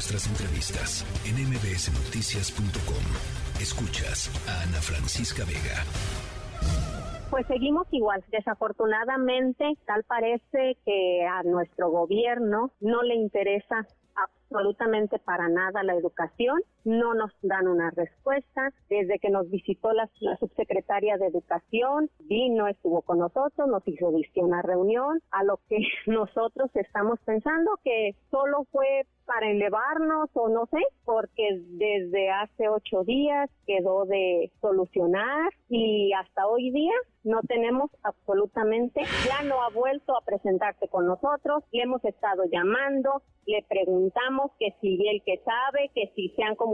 nuestras entrevistas en mbsnoticias.com. Escuchas a Ana Francisca Vega. Pues seguimos igual. Desafortunadamente, tal parece que a nuestro gobierno no le interesa absolutamente para nada la educación, no nos dan una respuesta. Desde que nos visitó la, subsecretaria de Educación, vino, estuvo con nosotros, nos hizo una reunión, a lo que nosotros estamos pensando que solo fue para elevarnos o no sé, porque desde hace ocho días quedó de solucionar y hasta hoy día no tenemos absolutamente, ya no ha vuelto a presentarse con nosotros, le hemos estado llamando, le preguntamos que si él que sabe, que si se han comunicado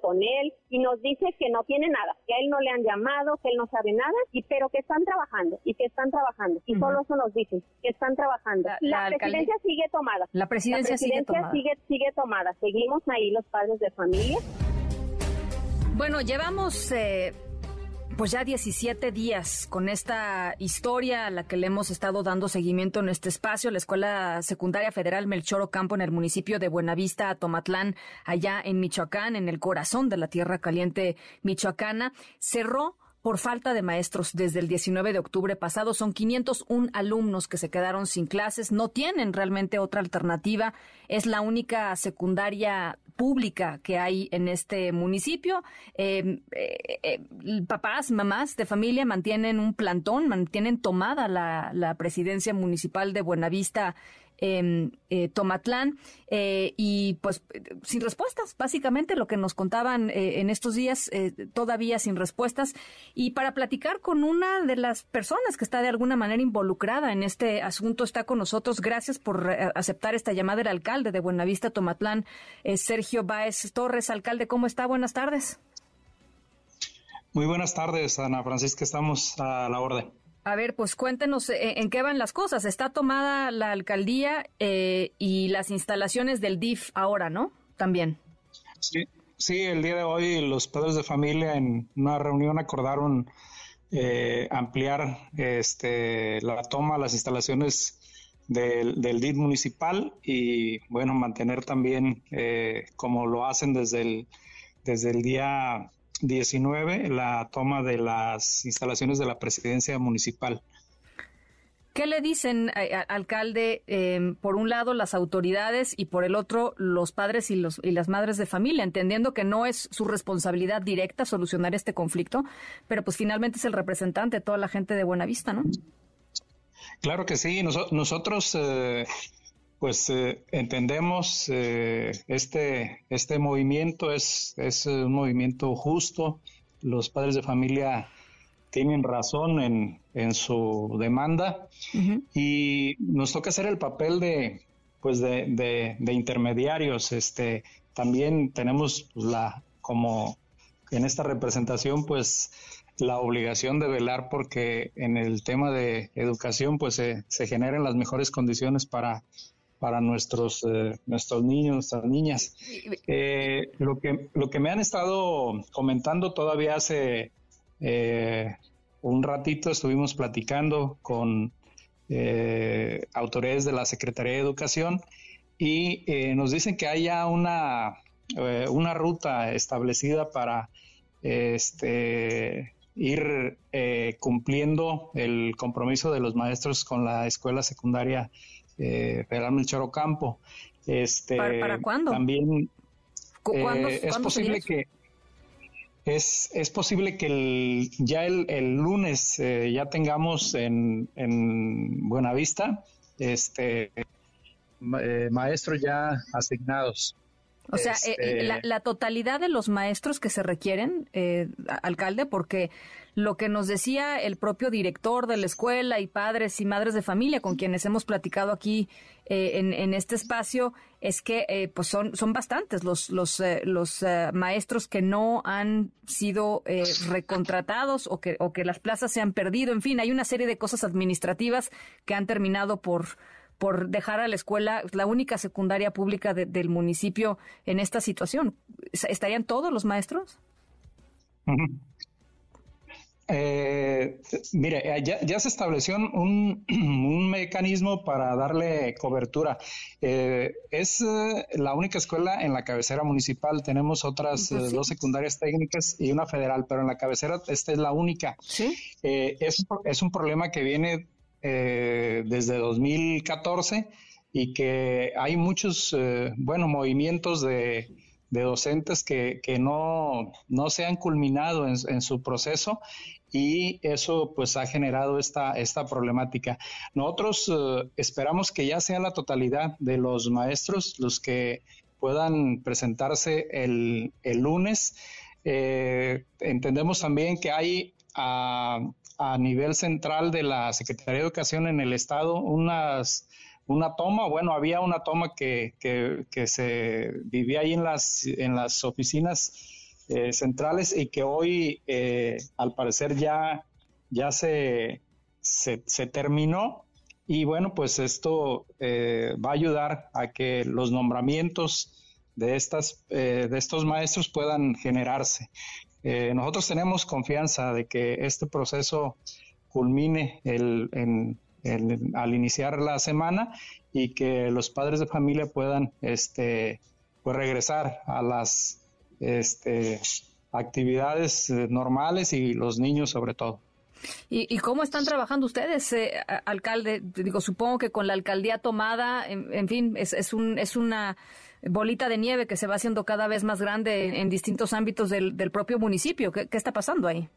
con él y nos dice que no tiene nada, que a él no le han llamado, que él no sabe nada, y pero que están trabajando y que están trabajando y solo eso nos dicen que están trabajando. La, presidencia sigue tomada. La presidencia, sigue tomada. Sigue, tomada. Seguimos ahí los padres de familia. Bueno, llevamos eh, pues ya 17 días con esta historia a la que le hemos estado dando seguimiento en este espacio. La Escuela Secundaria Federal Melchor Ocampo en el municipio de Buenavista, Tomatlán, allá en Michoacán, en el corazón de la tierra caliente michoacana, cerró por falta de maestros desde el 19 de octubre pasado. Son 501 alumnos que se quedaron sin clases, no tienen realmente otra alternativa. Es la única secundaria pública que hay en este municipio. Em, eh, eh, papás, mamás de familia mantienen un plantón, mantienen tomada la, la presidencia municipal de Buenavista eh, Tomatlán eh, y pues sin respuestas, básicamente lo que nos contaban eh, en estos días, eh, todavía sin respuestas. Y para platicar con una de las personas que está de alguna manera involucrada en este asunto, está con nosotros. Gracias por aceptar esta llamada el alcalde de Buenavista Tomatlán, Sergio Báez Torres. Alcalde, ¿cómo está? Buenas tardes. Muy buenas tardes, Ana Francisca. Estamos a la orden. A ver, pues cuéntenos eh, en qué van las cosas. Está tomada la alcaldía eh, y las instalaciones del DIF ahora, ¿no? También. Sí, sí, el día de hoy los padres de familia en una reunión acordaron eh, ampliar este, la toma, las instalaciones del, del DIF municipal y, bueno, mantener también, como lo hacen desde el, desde el día 19 la toma de las instalaciones de la presidencia municipal. ¿Qué le dicen, alcalde, em, por un lado las autoridades y por el otro los padres y, los, y las madres de familia, entendiendo que no es su responsabilidad directa solucionar este conflicto, pero pues finalmente es el representante de toda la gente de Buenavista, ¿no? Claro que sí, nosotros eh, pues eh, entendemos eh, este, este movimiento es, es un movimiento justo. Los padres de familia tienen razón en, en su demanda y nos toca hacer el papel de pues de, de, intermediarios. Este también tenemos la como en esta representación pues la obligación de velar porque en el tema de educación pues se, se generen las mejores condiciones para para nuestros, eh, nuestros niños, nuestras niñas. Eh, lo, que, lo que me han estado comentando todavía hace eh, un ratito estuvimos platicando con autoridades de la Secretaría de Educación y nos dicen que haya una, una ruta establecida para este, ir cumpliendo el compromiso de los maestros con la escuela secundaria eh, Federal Melchor Ocampo. Este, ¿Para, cuándo? También eh, es posible que es, es posible que el, ya el, el lunes eh, ya tengamos en, en Buenavista este, eh, maestros ya asignados. O sea, este la, la, totalidad de los maestros que se requieren, alcalde, porque lo que nos decía el propio director de la escuela y padres y madres de familia con quienes hemos platicado aquí eh, en, este espacio es que eh, pues son, son bastantes los, los, eh, los maestros que no han sido recontratados o que, o que las plazas se han perdido. En fin, hay una serie de cosas administrativas que han terminado por por dejar a la escuela, la única secundaria pública del municipio en esta situación. ¿Estarían todos los maestros? Eh, mire, ya, se estableció un, mecanismo para darle cobertura. Eh, es eh, la única escuela en la cabecera municipal. Tenemos otras pues dos secundarias técnicas y una federal, pero en la cabecera esta es la única. ¿Sí? Es, es, un problema que viene desde 2014 y que hay muchos, bueno, movimientos de docentes que, no, no, se han culminado en, su proceso y eso pues ha generado esta, esta problemática. Nosotros eh, esperamos que ya sea la totalidad de los maestros los que puedan presentarse el, lunes. Eh, entendemos también que hay a, a nivel central de la Secretaría de Educación en el Estado unas una toma, bueno, había una toma que, que, se vivía ahí en las, en las oficinas eh, centrales y que hoy eh, al parecer ya, ya se, se, terminó y bueno, pues esto eh, va a ayudar a que los nombramientos de, estas, de estos maestros puedan generarse. Nosotros tenemos confianza de que este proceso culmine el, en, al iniciar la semana y que los padres de familia puedan este pues regresar a las este, actividades eh, normales y los niños sobre todo. ¿Y, cómo están trabajando ustedes, eh, alcalde? Digo, supongo que con la alcaldía tomada, en, fin, es, es, un, es una bolita de nieve que se va haciendo cada vez más grande en, distintos ámbitos del, del propio municipio. ¿Qué, ¿Qué, está pasando ahí?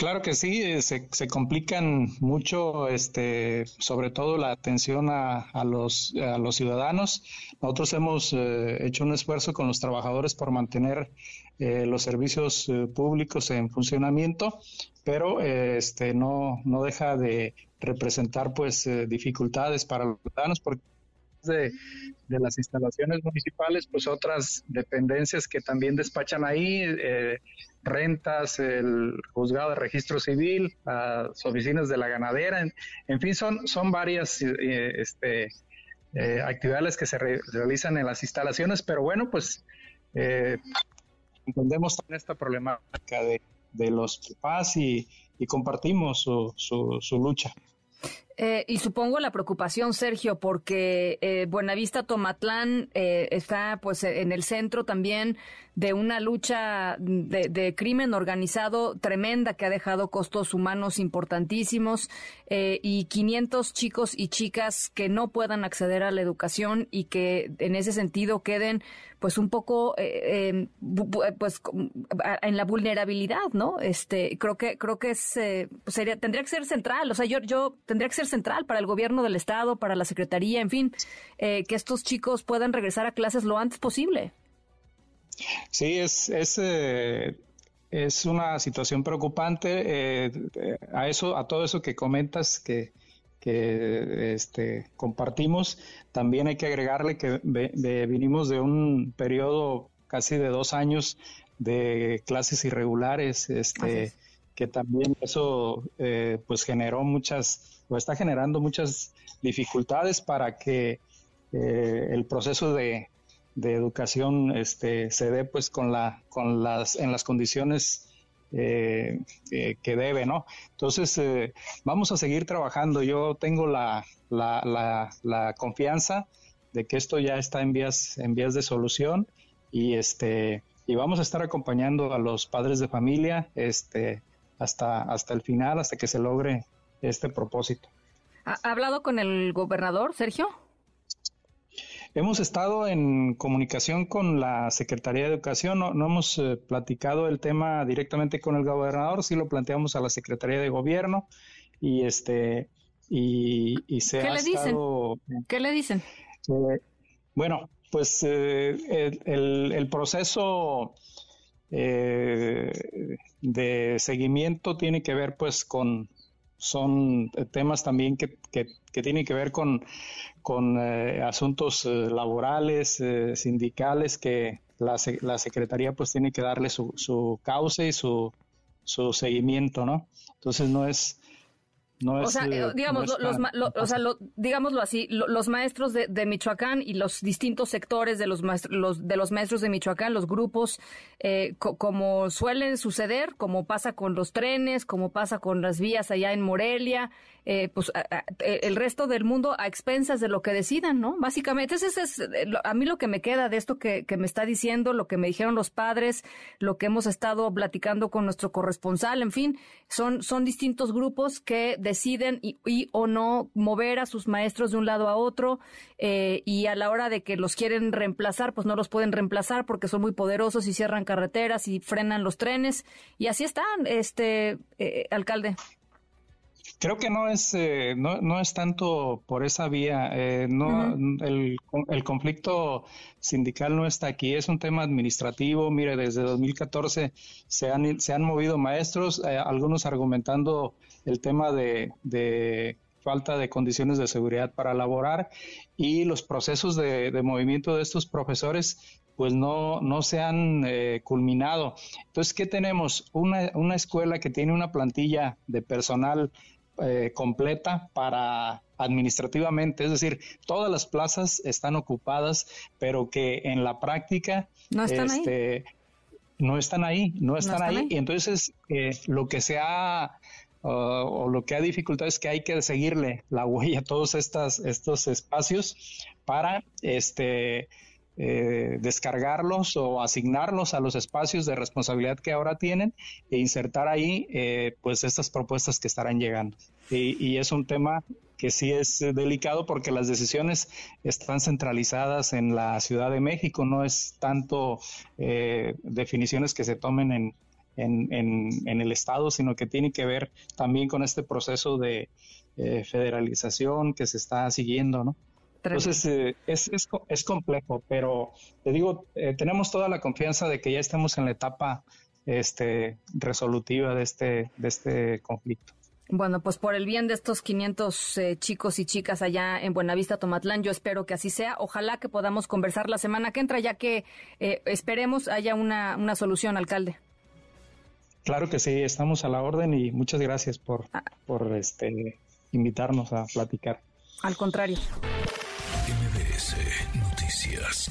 Claro que sí, eh, se, se, complican mucho, este, sobre todo la atención a, a, los, a los ciudadanos. Nosotros hemos eh, hecho un esfuerzo con los trabajadores por mantener eh, los servicios públicos en funcionamiento, pero este, no, no deja de representar pues dificultades para los ciudadanos porque de, las instalaciones municipales, pues otras dependencias que también despachan ahí, eh, rentas, el juzgado de registro civil, las oficinas de la ganadera, en, fin, son, son varias eh, este, eh, actividades que se realizan en las instalaciones, pero bueno, pues entendemos también esta problemática de, los papás y, y compartimos su, su lucha. Eh, y supongo la preocupación, Sergio, porque eh, Buenavista Tomatlán eh, está pues en el centro también de una lucha de, crimen organizado tremenda que ha dejado costos humanos importantísimos eh, y 500 chicos y chicas que no puedan acceder a la educación y que en ese sentido queden pues un poco eh, em, pues en la vulnerabilidad, ¿no? Este creo que creo que es eh, pues, sería tendría que ser central, o sea yo yo tendría que ser central para el gobierno del estado, para la secretaría, en fin, que estos chicos puedan regresar a clases lo antes posible. Sí, es, es, eh, es una situación preocupante. Eh, a eso, a todo eso que comentas que, que este, compartimos, también hay que agregarle que vinimos de un periodo casi de dos años de clases irregulares, este, que también eso eh, pues generó muchas, está generando muchas dificultades para que el proceso de, de educación este, se dé pues con la con las en las condiciones eh, eh, que debe no entonces eh, vamos a seguir trabajando. Yo tengo la, la, la, confianza de que esto ya está en vías en vías de solución y este y vamos a estar acompañando a los padres de familia este hasta hasta el final hasta que se logre este propósito ha hablado con el gobernador Sergio Hemos estado en comunicación con la Secretaría de Educación, no, hemos eh, platicado el tema directamente con el gobernador, sí lo planteamos a la Secretaría de Gobierno y este y, se ¿Qué le dicen? ¿Qué le dicen? Eh, bueno, pues eh, el, el, proceso de seguimiento tiene que ver pues con son temas también que, que, tienen que ver con, con eh, asuntos eh, laborales, eh, sindicales, que la, la, Secretaría pues tiene que darle su, su cauce y su, su seguimiento, ¿no? Entonces no es, o sea, eh, digamos, los, o sea, digámoslo así, los maestros de, Michoacán y los distintos sectores de los, maestros, de los maestros de Michoacán, los grupos, eh, como suelen suceder, como pasa con los trenes, como pasa con las vías allá en Morelia, eh, pues el resto del mundo a expensas de lo que decidan, ¿no? Básicamente, ese es a mí lo que me queda de esto que, que me está diciendo, lo que me dijeron los padres, lo que hemos estado platicando con nuestro corresponsal, en fin, son, son distintos grupos que deciden y, o no mover a sus maestros de un lado a otro eh, y a la hora de que los quieren reemplazar, pues no los pueden reemplazar porque son muy poderosos y cierran carreteras y frenan los trenes y así están, este eh, alcalde. Creo que no es, eh, no, no, es tanto por esa vía. Eh, no, el, el, conflicto sindical no está aquí, es un tema administrativo. Mire, desde 2014 se han, se han movido maestros, eh, algunos argumentando el tema de, de, falta de condiciones de seguridad para laborar y los procesos de, de movimiento de estos profesores pues no, no se han culminado. Entonces, ¿qué tenemos? Una, una escuela que tiene una plantilla de personal eh, completa para administrativamente, es decir, todas las plazas están ocupadas, pero que en la práctica no están ahí. Este, no están ahí, no están, ahí. Y entonces eh, lo que se ha o lo que ha dificultado es que hay que seguirle la huella a todos estas, estos espacios para este eh, descargarlos o asignarlos a los espacios de responsabilidad que ahora tienen e insertar ahí eh, pues estas propuestas que estarán llegando. Y, es un tema que sí es delicado porque las decisiones están centralizadas en la Ciudad de México, no es tanto eh, definiciones que se tomen en, en, el Estado, sino que tiene que ver también con este proceso de federalización que se está siguiendo, ¿no? Entonces, eh, es, es, complejo, pero te digo, eh, tenemos toda la confianza de que ya estamos en la etapa este, resolutiva de este, de este conflicto. Bueno, pues por el bien de estos 500 eh, chicos y chicas allá en Buenavista, Tomatlán, yo espero que así sea. Ojalá que podamos conversar la semana que entra, ya que esperemos haya una, una solución, alcalde. Claro que sí, estamos a la orden y muchas gracias por, ah. por este, invitarnos a platicar. Al contrario. Noticias.